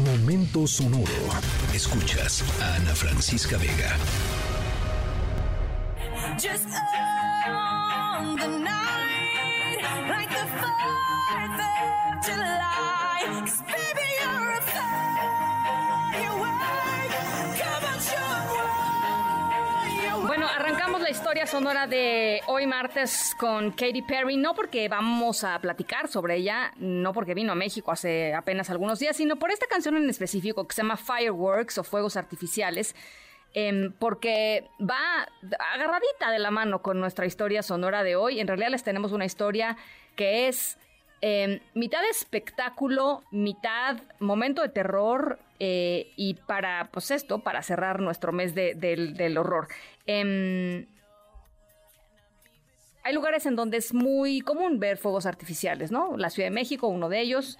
Momento sonoro. Escuchas a Ana Francisca Vega. Like the 4th of July. Arrancamos la historia sonora de hoy martes con Katy Perry, no porque vamos a platicar sobre ella, no porque vino a México hace apenas algunos días, sino por esta canción en específico que se llama Fireworks o Fuegos Artificiales Em, porque va agarradita de la mano con nuestra historia sonora de hoy. En realidad les tenemos una historia que es em, mitad espectáculo, mitad momento de terror eh, y para, pues esto, para cerrar nuestro mes del horror. Em, hay lugares en donde es muy común ver fuegos artificiales, ¿no? La Ciudad de México, uno de ellos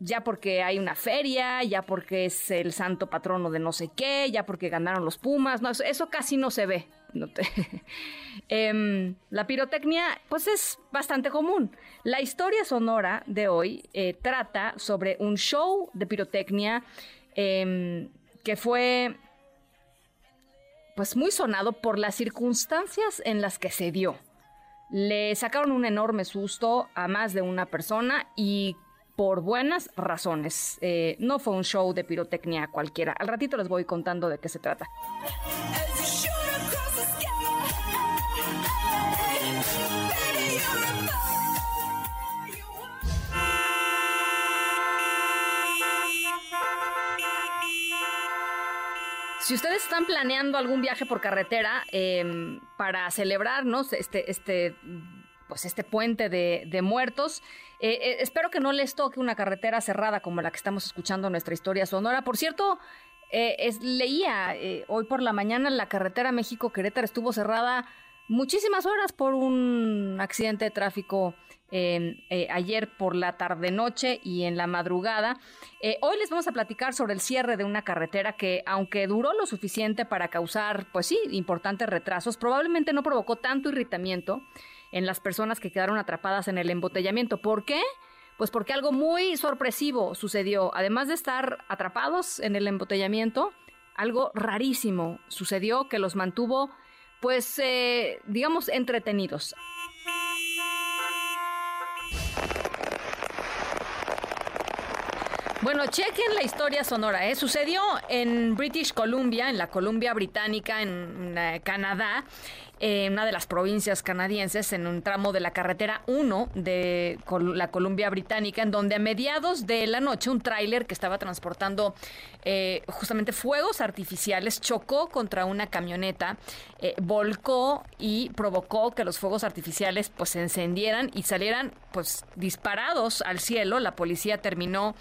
ya porque hay una feria, ya porque es el santo patrono de no sé qué, ya porque ganaron los Pumas, no, eso, casi no se ve. Em, la pirotecnia, pues es bastante común. La historia sonora de hoy eh, trata sobre un show de pirotecnia em, que fue pues muy sonado por las circunstancias en las que se dio. Le sacaron un enorme susto a más de una persona y por buenas razones. Eh, no fue un show de pirotecnia cualquiera. Al ratito les voy contando de qué se trata. Si ustedes están planeando algún viaje por carretera em, para celebrarnos este, este pues este puente de, muertos. Eh, eh, espero que no les toque una carretera cerrada como la que estamos escuchando en nuestra historia sonora. Por cierto, eh, es, leía hoy por la mañana la carretera México-Querétaro estuvo cerrada muchísimas horas por un accidente de tráfico ayer por la tarde-noche y en la madrugada. hoy les vamos a platicar sobre el cierre de una carretera que, aunque duró lo suficiente para causar, pues sí, importantes retrasos, probablemente no provocó tanto irritamiento en las personas que quedaron atrapadas en el embotellamiento. ¿Por qué? Pues porque algo muy sorpresivo sucedió. Además de estar atrapados en el embotellamiento, algo rarísimo sucedió que los mantuvo, pues, eh, digamos, entretenidos. Bueno, chequen la historia sonora. ¿eh? Sucedió en British Columbia, en la Columbia Británica, en eh, Canadá en una de las provincias canadienses, en un tramo de la carretera 1 de la Columbia Británica, en donde a mediados de la noche un tráiler que estaba transportando eh, justamente fuegos artificiales chocó contra una camioneta, eh, volcó y provocó que los fuegos artificiales pues se encendieran y salieran pues disparados al cielo. La policía terminó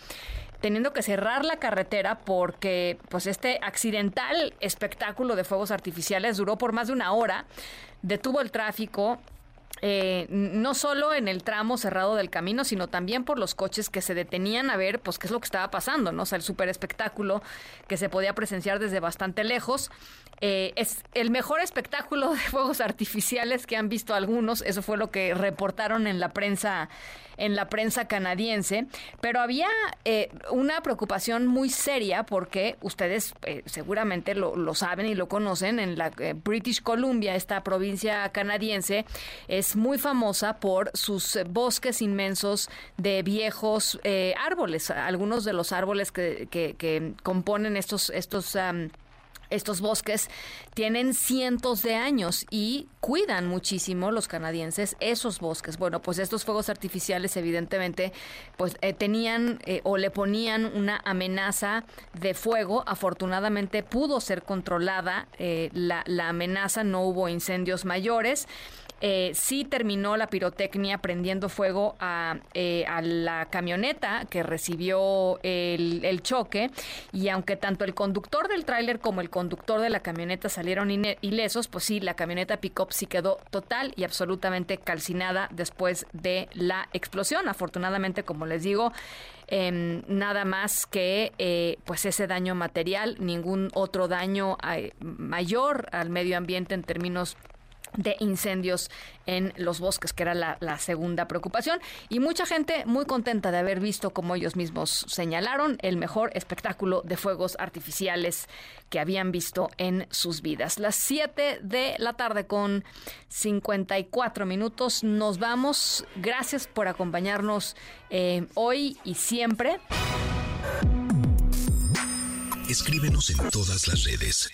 teniendo que cerrar la carretera porque pues este accidental espectáculo de fuegos artificiales duró por más de una hora, detuvo el tráfico, eh, no solo en el tramo cerrado del camino, sino también por los coches que se detenían a ver, pues, qué es lo que estaba pasando, ¿no? O sea, el super espectáculo que se podía presenciar desde bastante lejos. Eh, es el mejor espectáculo de fuegos artificiales que han visto algunos. Eso fue lo que reportaron en la prensa, en la prensa canadiense. Pero había eh, una preocupación muy seria porque ustedes eh, seguramente lo, lo, saben y lo conocen. En la British Columbia, esta provincia canadiense, es muy famosa por sus bosques inmensos de viejos árboles. Algunos de los árboles que, que, componen estos, estos estos bosques tienen cientos de años y cuidan muchísimo los canadienses esos bosques. Bueno, pues estos fuegos artificiales evidentemente pues eh, tenían eh, o le ponían una amenaza de fuego. Afortunadamente pudo ser controlada eh, la, amenaza, no hubo incendios mayores. Sí terminó la pirotecnia prendiendo fuego a, la camioneta que recibió el, choque y aunque tanto el conductor del tráiler como el conductor de la camioneta salieron ilesos, pues sí, la camioneta pick-up sí quedó total y absolutamente calcinada después de la explosión. Afortunadamente, como les digo, em, nada más que eh, pues ese daño material, ningún otro daño mayor al medio ambiente en términos de incendios en los bosques, que era la, segunda preocupación. Y mucha gente muy contenta de haber visto, como ellos mismos señalaron, el mejor espectáculo de fuegos artificiales que habían visto en sus vidas. Las 7 de la tarde con 54 minutos. Nos vamos. Gracias por acompañarnos eh, hoy y siempre. Escríbenos en todas las redes.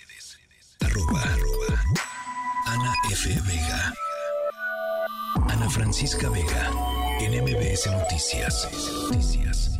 Arroba, F. Vega. Ana Francisca Vega. En MBS Noticias. Noticias.